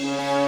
Música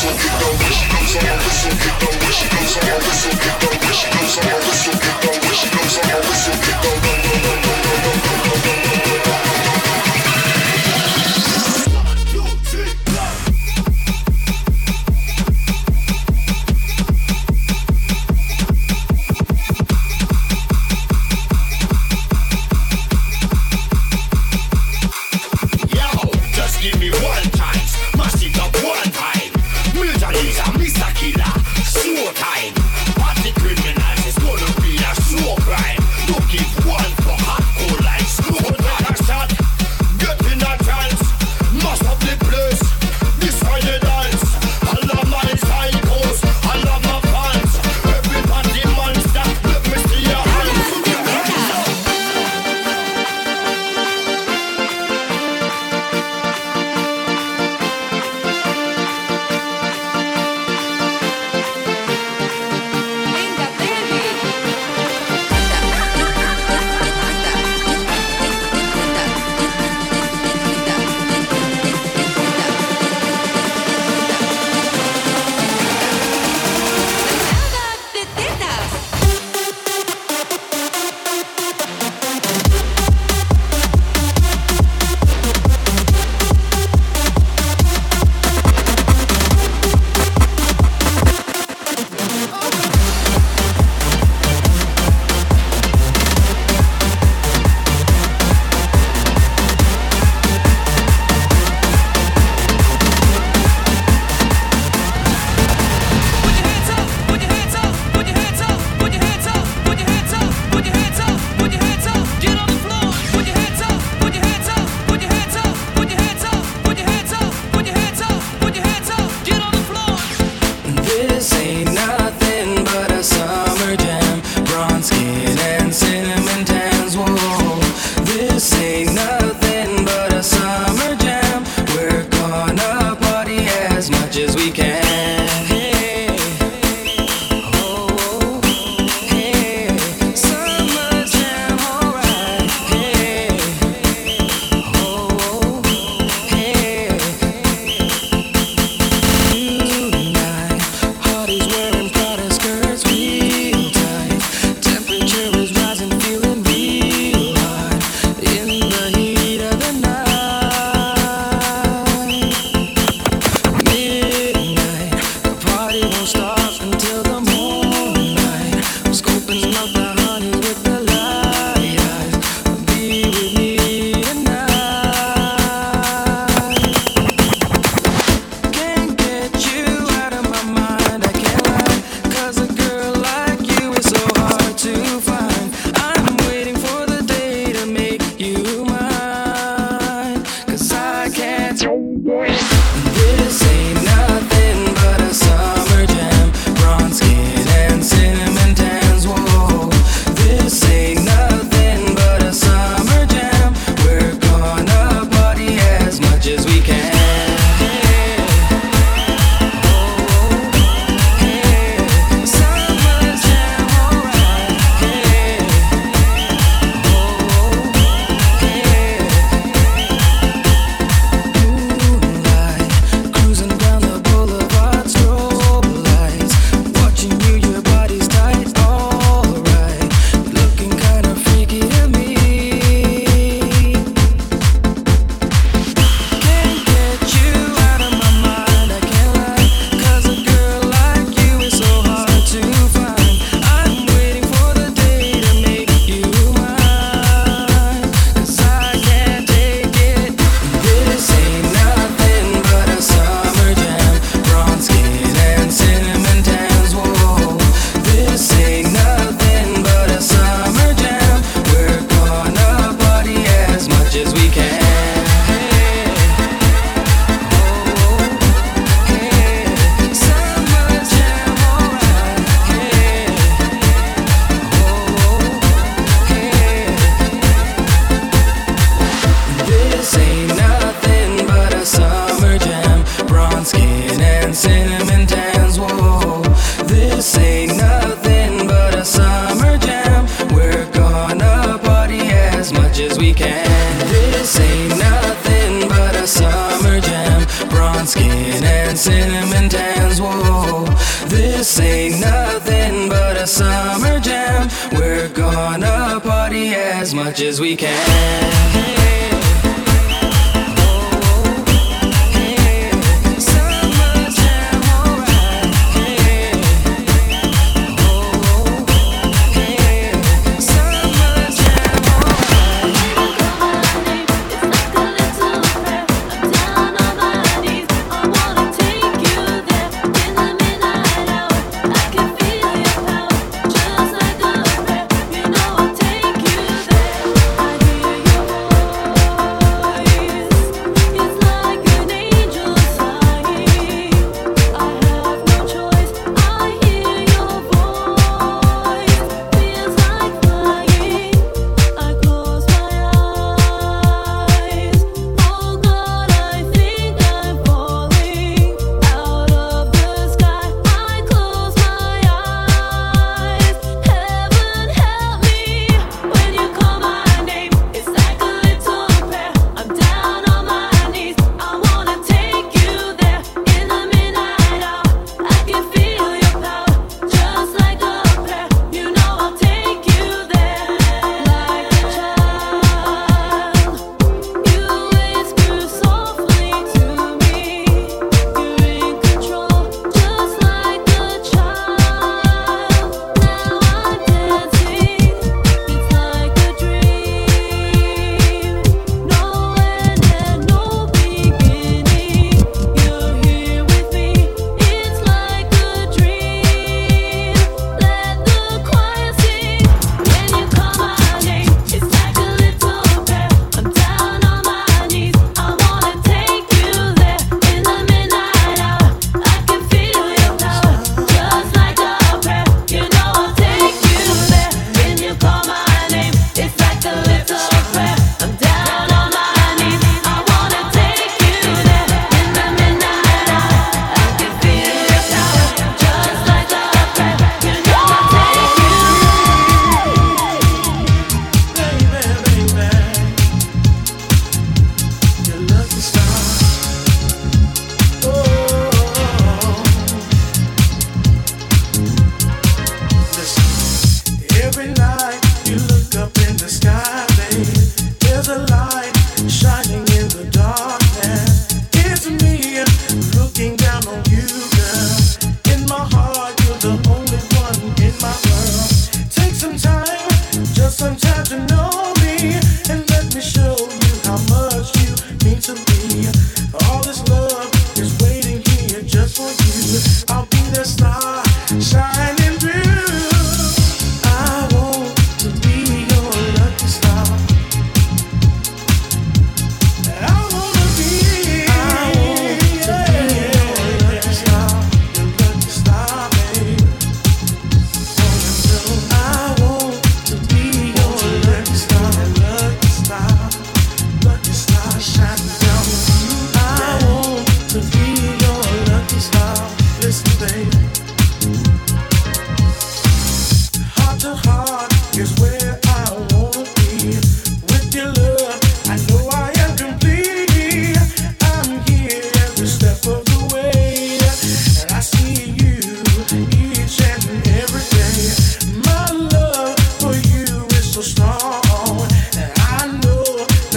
shake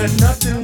said nothing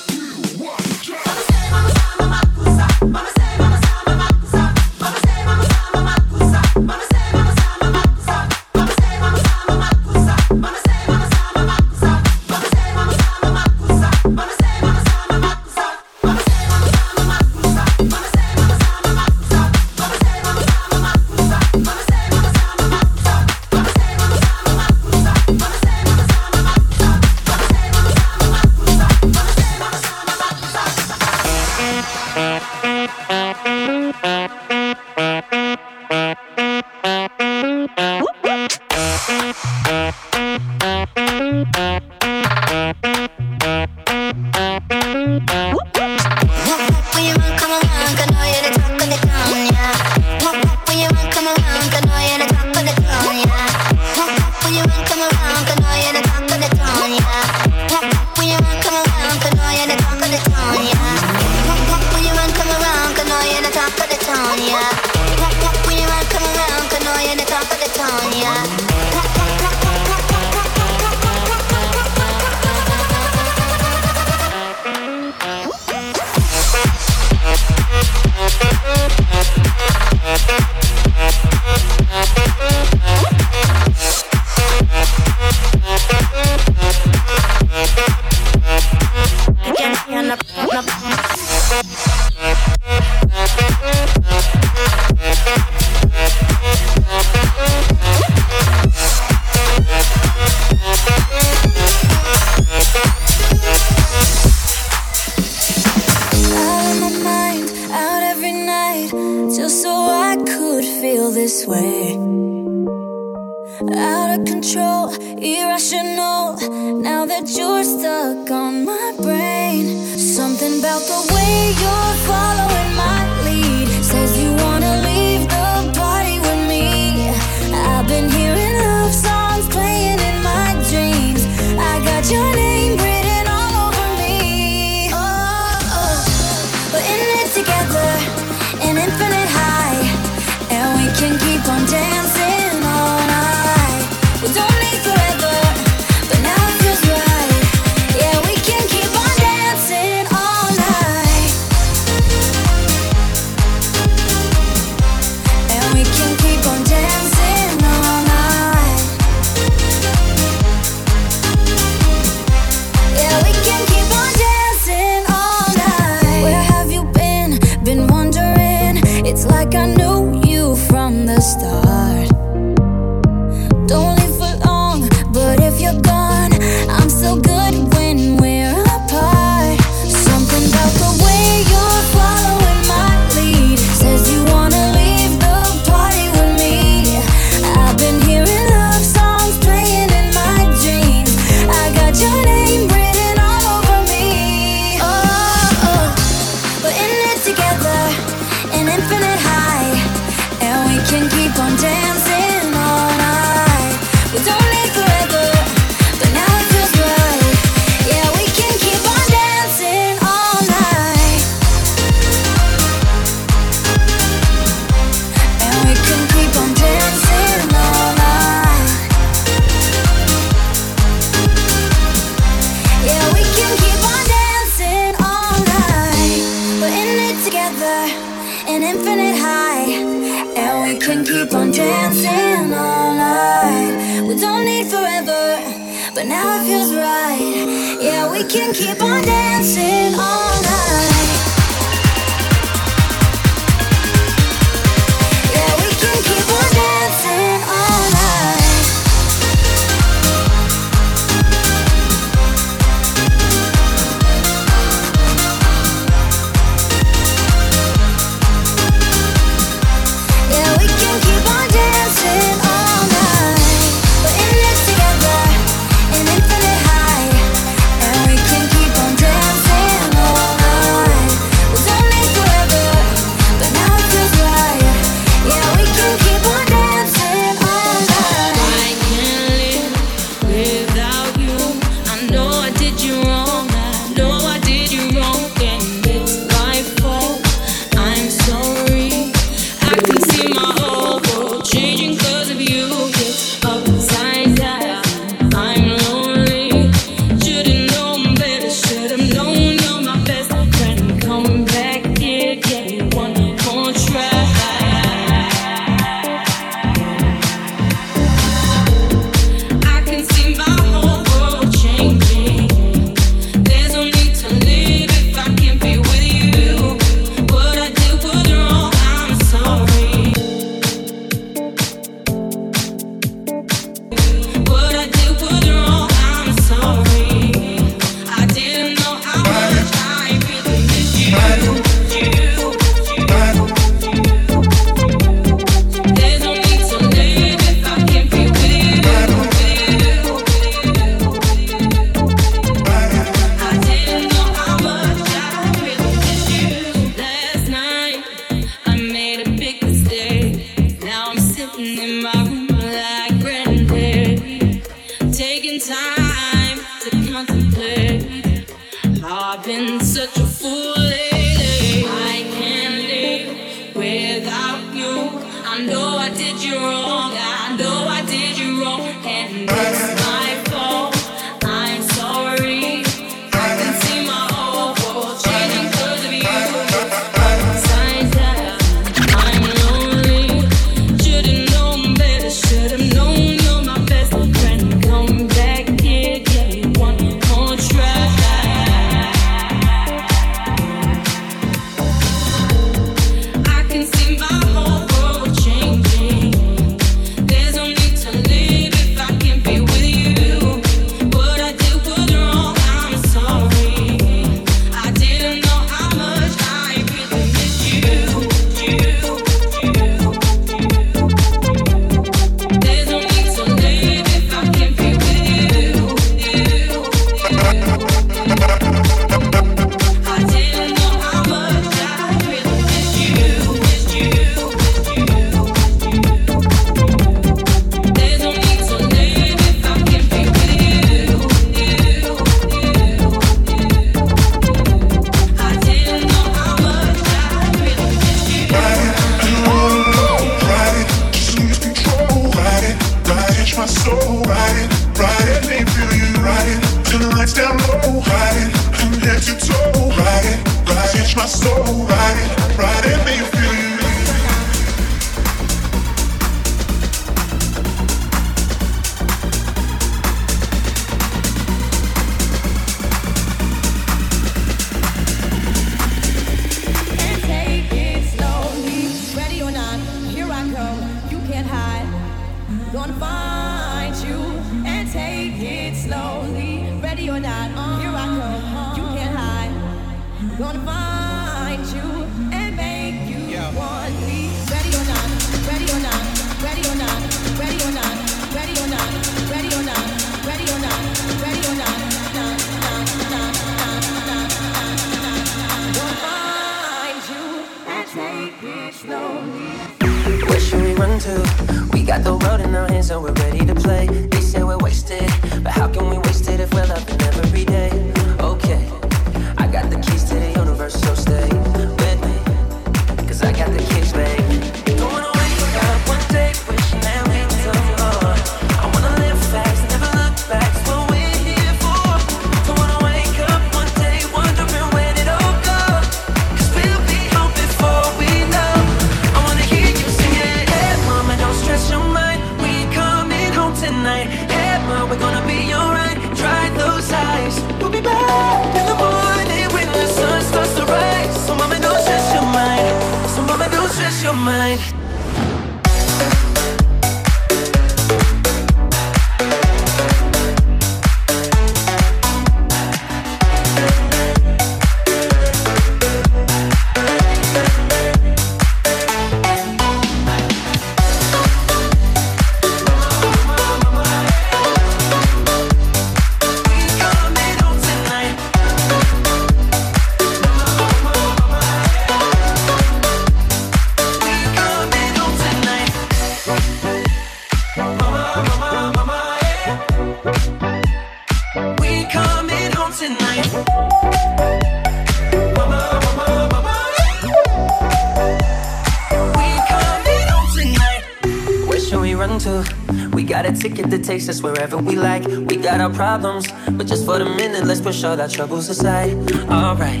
takes us wherever we like. We got our problems, but just for the minute, let's push all our troubles aside. Alright,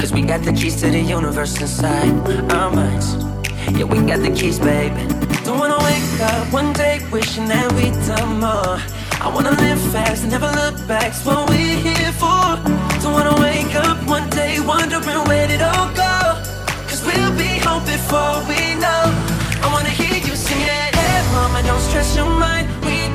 cause we got the keys to the universe inside our minds. Yeah, we got the keys, baby. Don't wanna wake up one day wishing that we'd done more. I wanna live fast and never look back. It's what we're here for. Don't wanna wake up one day wondering where did it all go. Cause we'll be home before we know. I wanna hear you sing it. Mama, don't stress your mind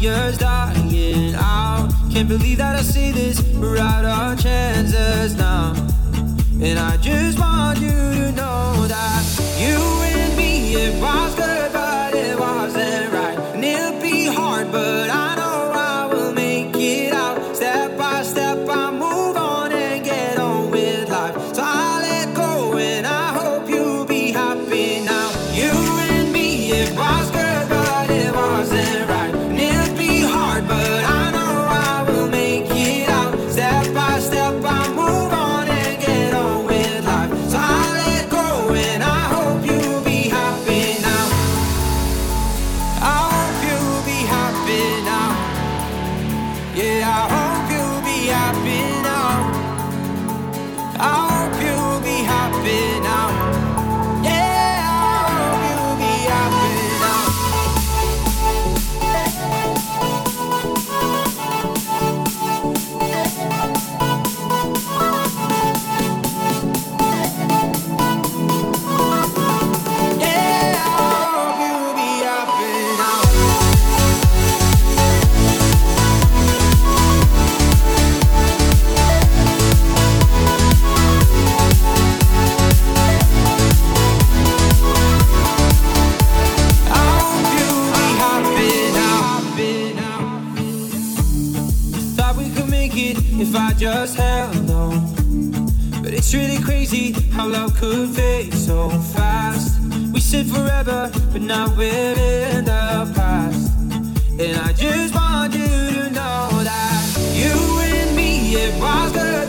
years dying out. Can't believe that I see this. We're out our chances now. And I just want I've been on. How love could fade so fast. We said forever, but now we're in the past. And I just want you to know that you and me, it was good,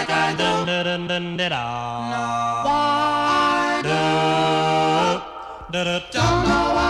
like I do. Why do? Don't know why.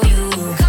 for you.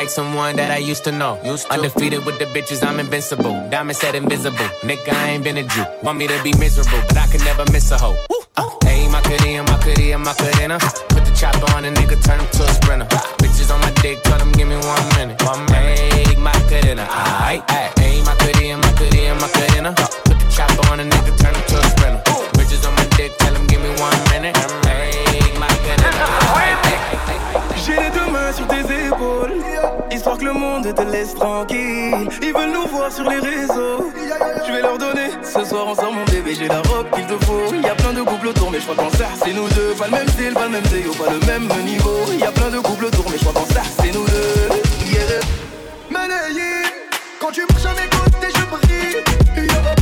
like someone that I used to know. Used to. Undefeated with the bitches, I'm invincible. Diamond said invisible. Nigga, I ain't been a Jew. Want me to be miserable, but I can never miss a hoe. Aim, uh, my cutie, aim, I could aim, sur les réseaux. Je vais leur donner ce soir ensemble, mon bébé. J'ai la robe qu'il te faut. Y a plein de couples autour, mais je crois qu'en ça, c'est nous deux. Pas le même style, pas le même déo, pas le même niveau. Y a plein de couples autour, mais je crois qu'en ça, c'est nous deux. Yeah. Quand tu marches à mes côtés, je brille.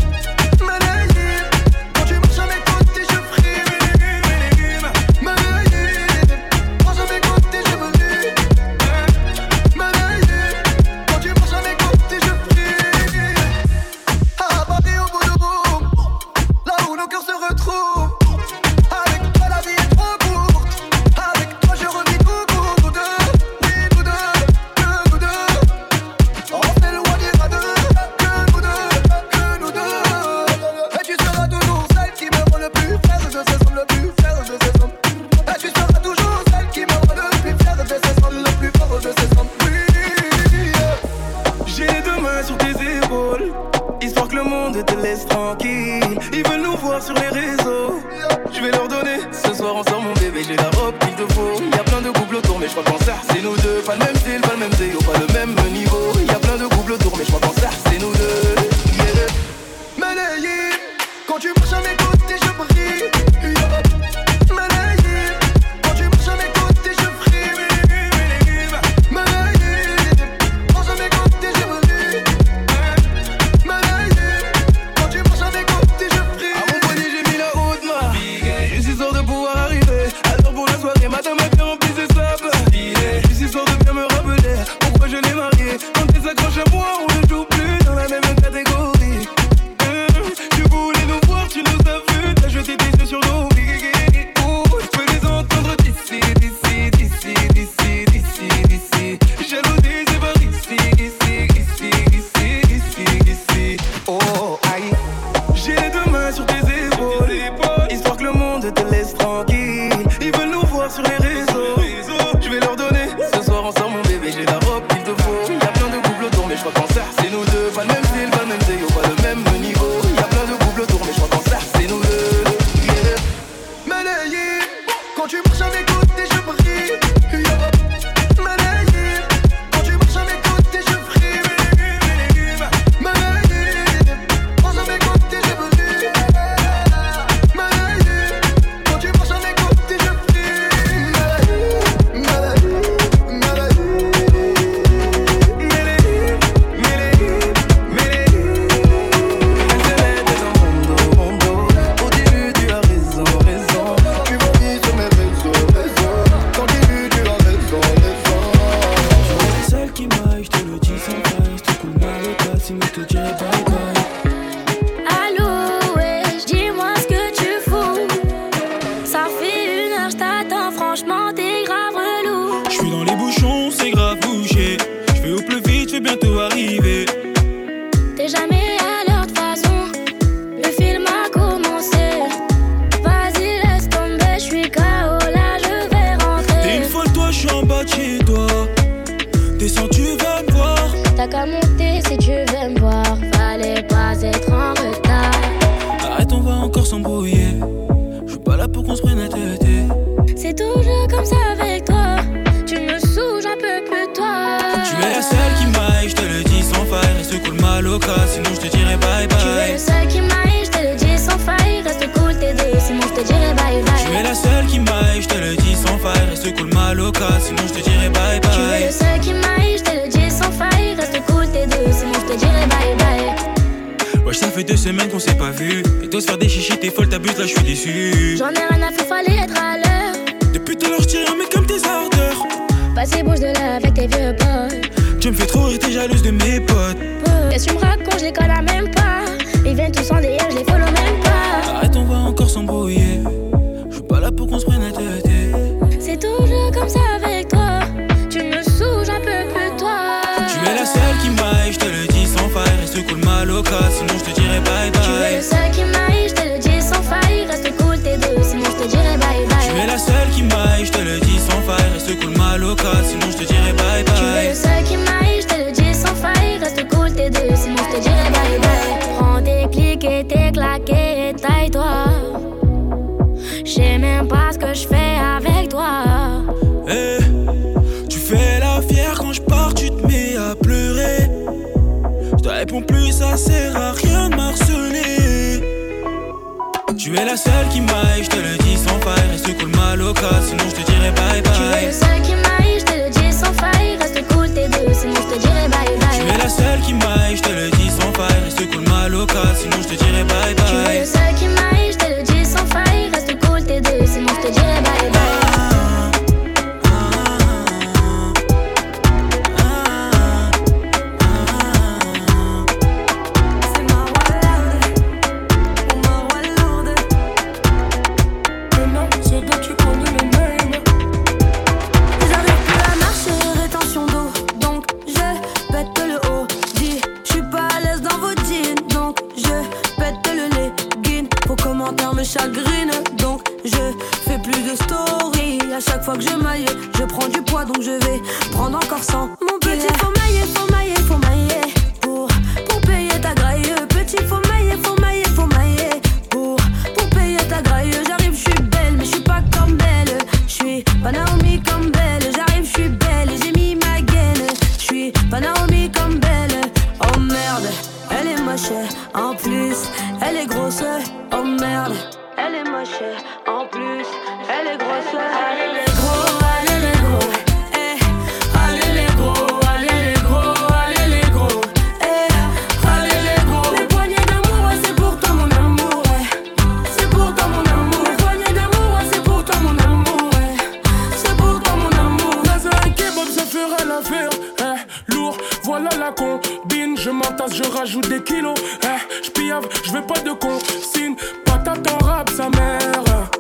Je m'entasse, je rajoute des kilos. Eh, je piave, je veux pas de consigne. Patate en rap, sa mère.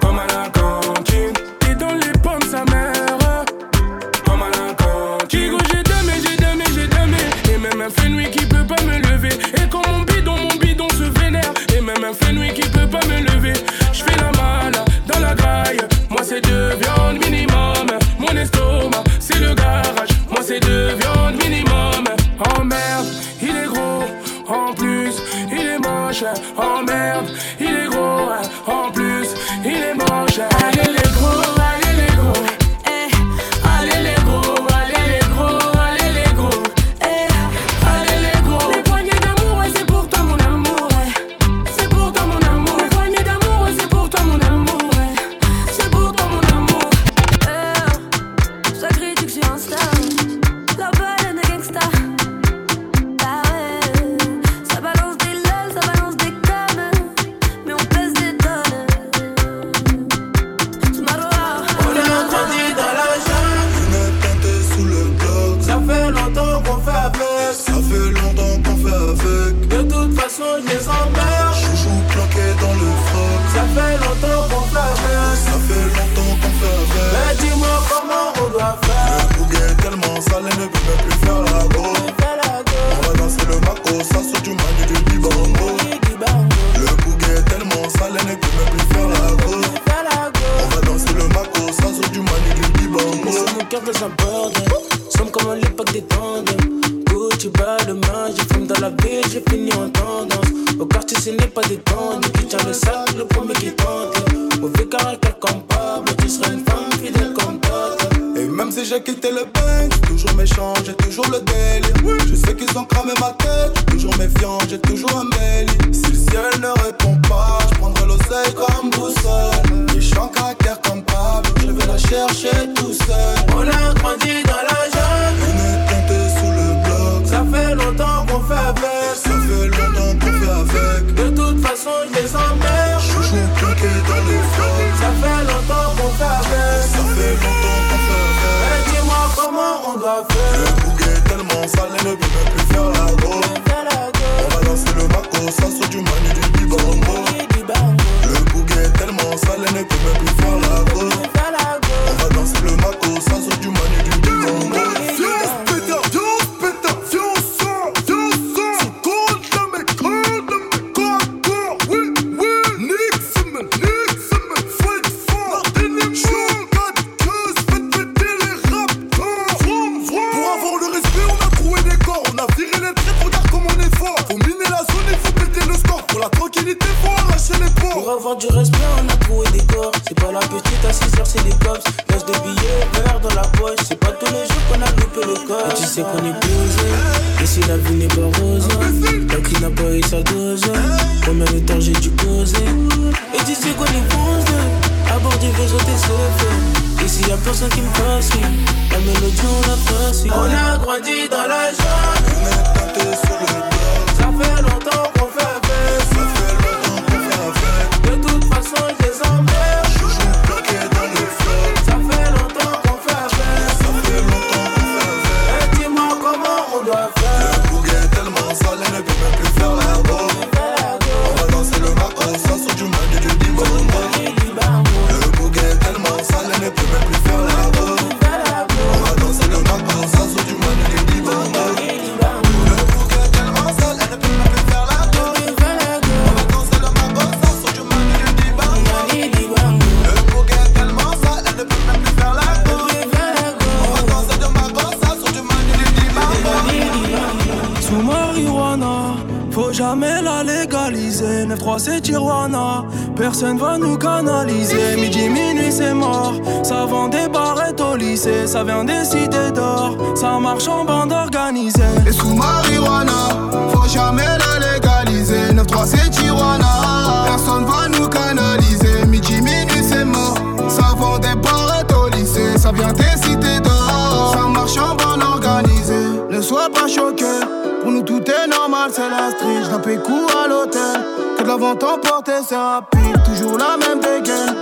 Comme à la. Et dans les pommes, sa mère. Comme à la cantine. Digo, j'ai damé, j'ai damé, j'ai damé. Et même un fenouil qui peut pas me lever. Et quand mon bidon, mon bidon se vénère. Et même un fenouil qui peut pas me lever. Je fais la mala dans la graille. Moi, c'est de viande minimum. Barrettes au lycée. Ça vient des cités d'or, ça marche en bande organisée. Et sous marijuana, faut jamais la légaliser. 9-3 c'est Tijuana, personne va nous canaliser. Midi, minuit c'est mort, ça vend des barrettes au lycée. Ça vient des cités d'or, ça marche en bande organisée. Ne sois pas choqué, pour nous tout est normal, c'est la street. J'nappe cours à l'hôtel, que la vente emportée, c'est rapide. Toujours la même dégaine,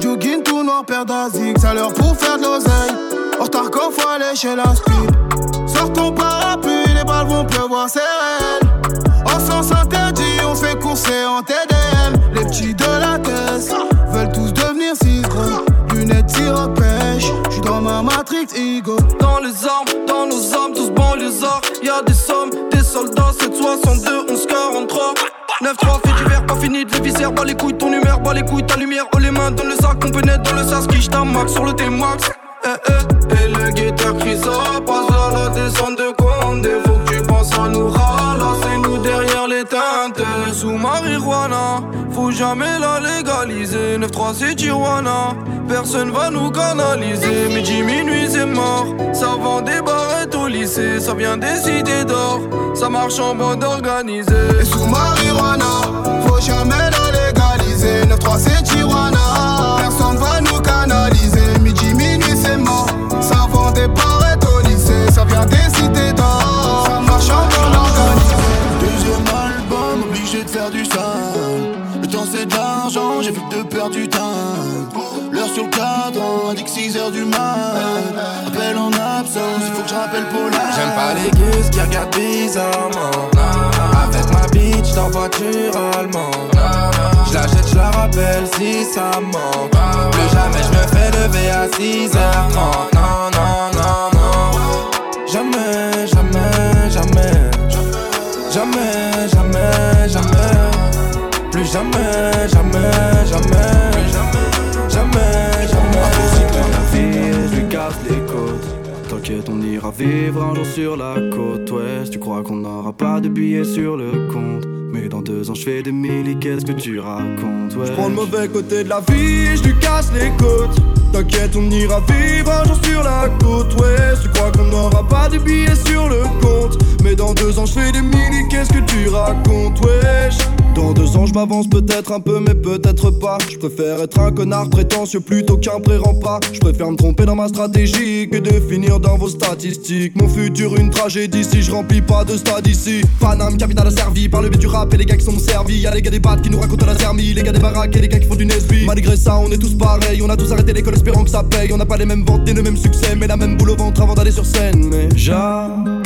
jogging tout noir, paire d'asics. Ça l'heure pour faire de l'oseille, en retard quand faut aller chez la speed. Sors ton parapluie, les balles vont pleuvoir, c'est réel. En sens interdit, on fait courser en TDM. Les petits de la caisse veulent tous devenir si gros. Lunettes, tir pêche, j'suis dans ma matrix ego. Dans les armes, dans nos armes, tous banlieusards. Y'a des sommes, des soldats, 762, 11, 43. 9-3, fait du verre, pas fini de viscères. Bas les couilles, ton humeur, bas les couilles, ta lumière. Oh les mains dans le sac, on pénètre dans le sas, qui max sur le T-Max. Eh, eh. Et le guetteur crie ça, passe jamais la légaliser. 9-3, c'est Tijuana, personne va nous canaliser. Midi, minuit, c'est mort. Ça vend des barrettes au lycée, ça vient des cités d'or. Ça marche en bande organisée. Et sous marijuana, faut jamais la légaliser. 9-3 c'est Tijuana, personne va nous canaliser. Midi, minuit, c'est mort. Ça vend des barrettes l'argent, j'évite de perdre du temps. L'heure sur le cadran, indique 6 heures du mat. Appel en absence, il faut que je rappelle Paula. J'aime pas les gus qui regardent bizarrement. Avec ma bitch dans voiture allemande. Je la jette, je la rappelle si ça manque. Plus jamais je me fais lever à 6h30. Non, non, non, non. Jamais, jamais. Jamais, jamais, jamais. Jamais, jamais. la je lui casse les côtes. T'inquiète, on ira vivre un jour sur la côte ouest. Tu crois qu'on n'aura pas de billets sur le compte? Mais dans deux ans, je fais des milli, qu'est-ce que tu racontes? Ouais. Prends le mauvais côté de la vie, je lui casse les côtes. T'inquiète, on ira vivre un jour sur la côte ouest. Tu crois qu'on n'aura pas de billets sur le compte. Mais dans deux ans, je fais des mini, qu'est-ce que tu racontes, wesh? Dans deux ans, je m'avance peut-être un peu, mais peut-être pas. Je préfère être un connard prétentieux plutôt qu'un pré-rempart. Je préfère me tromper dans ma stratégie que de finir dans vos statistiques. Mon futur, une tragédie si je remplis pas de stade ici. Paname, capital asservi par le biais du rap et les gars qui sont servis. Y'a les gars des battes qui nous racontent la sermie, les gars des baraques et les gars qui font du Nesby. Malgré ça, on est tous pareils, on a tous arrêté l'école espérant que ça paye. On n'a pas les mêmes ventes ni le même succès, mais la même boule au ventre avant d'aller sur scène. Mais jamais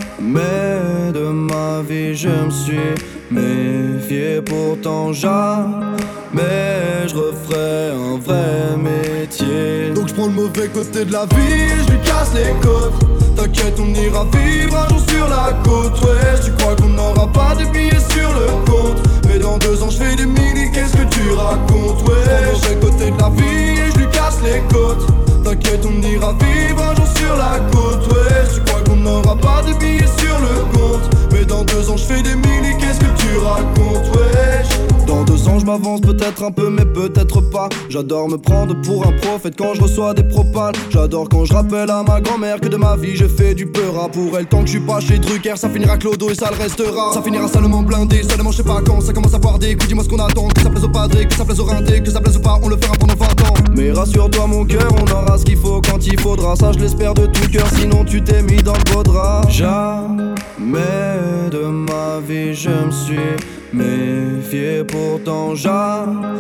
de ma vie je me suis méfié, pourtant jamais je referai un vrai métier. Donc je prends le mauvais côté de la vie je lui casse les côtes. T'inquiète, on ira vivre un jour sur la côte. Ouais, tu crois qu'on n'aura pas de billets sur le compte. Mais dans deux ans, je fais des mini, qu'est-ce que tu racontes? Ouais, je mauvais côté de la vie et je lui casse les côtes. T'inquiète, on ira vivre un jour sur la côte. Ouais, tu crois qu'on n'aura pas de billets sur le compte. Mais dans deux ans, je fais des mini, qu'est-ce que tu racontes? Dans deux ans, je m'avance peut-être un peu, mais peut-être pas. J'adore me prendre pour un prophète quand je reçois des propales. J'adore quand je rappelle à ma grand-mère que de ma vie je fais du peur pour elle. Tant que je suis pas chez Drucker, ça finira clodo et ça le restera. Ça finira seulement blindé, seulement je sais pas quand ça commence à des coups. Dis-moi ce qu'on attend, que ça plaise au padré, que ça plaise au rinté, que ça plaise ou pas, on le fera pendant 20 ans. Mais rassure-toi, mon cœur, on aura ce qu'il faut quand il faudra. Ça, je l'espère de tout cœur, sinon tu t'es mis dans le beau drap. Jamais de ma vie je me suis méfié, pourtant jamais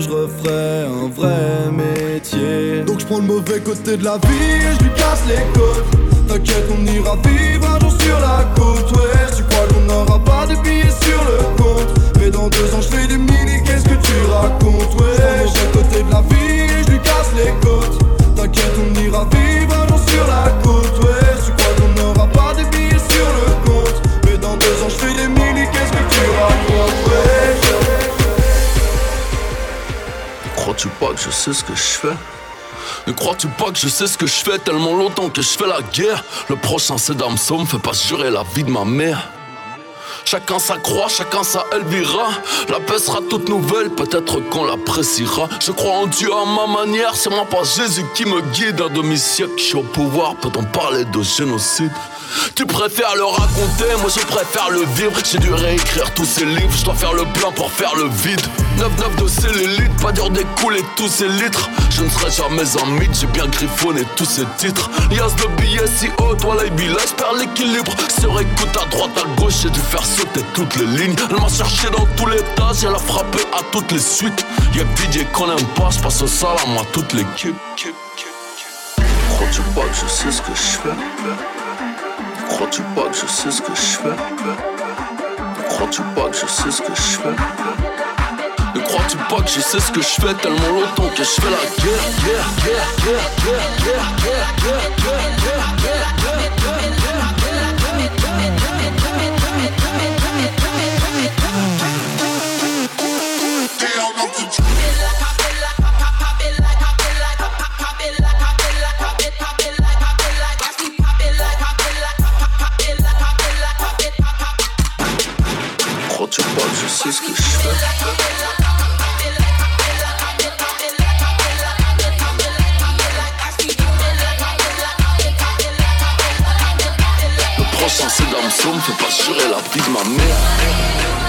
je referai un vrai métier. Donc je prends le mauvais côté de la vie et je lui casse les côtes. T'inquiète, on ira vivre un jour sur la côte. Ouais, tu crois qu'on n'aura pas de billets sur le compte? Mais dans deux ans, je fais des mini, qu'est-ce que tu racontes? Ouais, je mauvais côté de la vie et je lui casse les côtes. T'inquiète, on ira vivre un jour sur la côte. Ouais, je sais ce que je fais. Ne crois-tu pas que je sais ce que je fais tellement longtemps que je fais la guerre? Le prochain c'est Damso, me fait pas jurer la vie de ma mère Chacun sa croix, chacun sa Elvira. La paix sera toute nouvelle, peut-être qu'on l'appréciera. Je crois en Dieu à ma manière, c'est moi pas Jésus qui me guide. Un demi-siècle, je suis au pouvoir, peut-on parler de génocide? Tu préfères le raconter, moi je préfère le vivre. J'ai dû réécrire tous ces livres, je dois faire le plein pour faire le vide. 9-9 de cellulite, pas dur d'écouler tous ces litres. Je ne serai jamais un mythe, j'ai bien griffonné tous ces titres. Lias de billets si haut, toi la là, j'perds l'équilibre. Sur écoute à droite, à gauche, j'ai dû faire sauter toutes les lignes. Elle m'a cherché dans tous les tas, j'ai la frappé à toutes les suites. Y'a DJ qu'on aime pas, j'passe au salam à toute l'équipe. Crois-tu pas que je sais ce que je fais? Crois-tu pas que je sais ce que je fais Crois-tu pas que je sais ce que je fais Ne crois-tu pas que je sais ce que je fais tellement longtemps que je fais la guerre, guerre, guerre, guerre, guerre, guerre, guerre, guerre, guerre, sais ce que je fais. Prochain c'est Damso, me fait pas jurer la vie de ma mère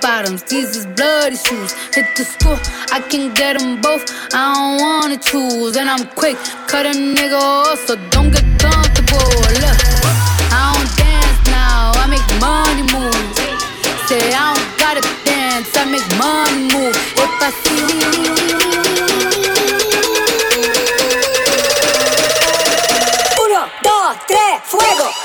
bottoms, these is bloody shoes. Hit the school, I can get them both. I don't wanna choose, and I'm quick, cut a nigga off, so don't get comfortable. Look, I don't dance now, I make money move. Say I don't gotta dance, I make money move. If I see Let's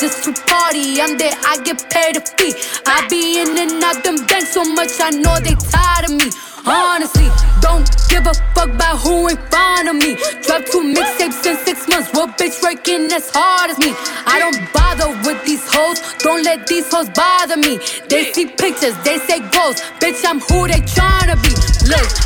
just to party. I'm there, I get paid a fee. I be in and out them banks so much, I know they tired of me. Honestly, don't give a fuck about who in front of me. Drop two mixtapes in six months. What bitch working as hard as me? I don't bother with these hoes. Don't let these hoes bother me. They see pictures, they say goals. Bitch, I'm who they tryna be. Look,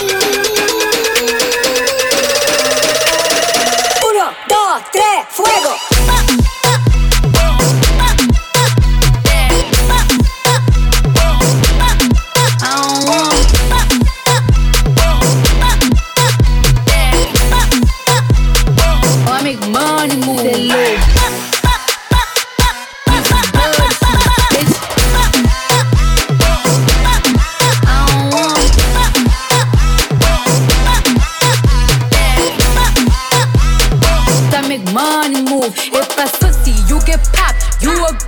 tres, fuego.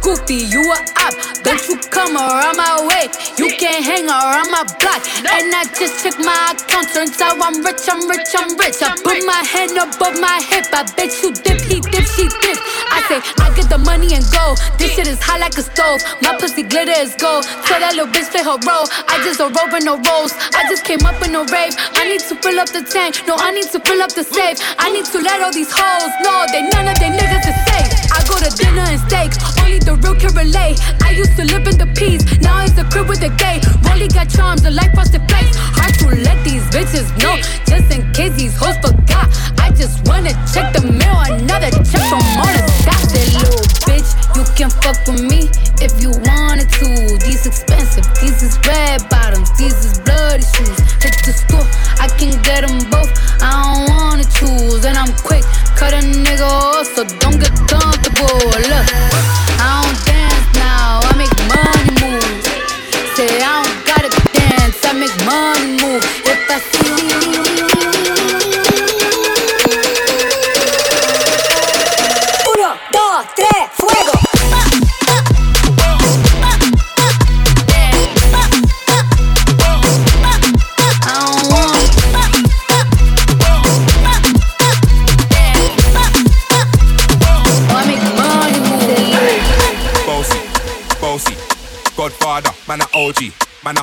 goofy, you a op. Don't you come around my way. You can't hang around my block. And I just check my account. Turns out I'm rich, I'm rich, I'm rich. I put my hand above my hip. I bet you dip, he dip, she dip. I say, I get the money and go. This shit is hot like a stove. My pussy glitter is gold. Tell that little bitch play her role. I just a roll with no rolls. I just came up in a rave. I need to fill up the tank. No, I need to fill up the safe. I need to let all these hoes know that none of them niggas is safe. I go to dinner and steak. Only the real can relate. I used to live in the peace. Now it's a crib with a gay. Rolly got charms, a life frosted place. Hard to let these bitches know. Just in case these hoes forgot. I just wanna check the mail. Another check from all the stop that little bitch. You can fuck with me if you wanted to. These expensive, these is red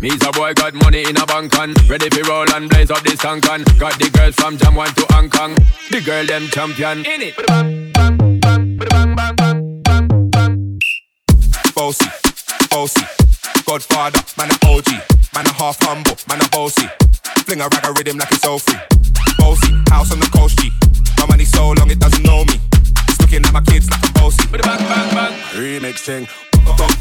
Me's a boy got money in a bank and ready for roll and blaze up this tank and got the girls from Jam 1 to Hong Kong. The girl them champion in it. Bossy, bossy, Godfather, man a OG, man a half humble, man a bossy. Fling a rag a rhythm like it's all free. Bossy, house on the coast G. My money so long it doesn't know me. It's looking at my kids like I'm bossy. Bang bang bang, remix oh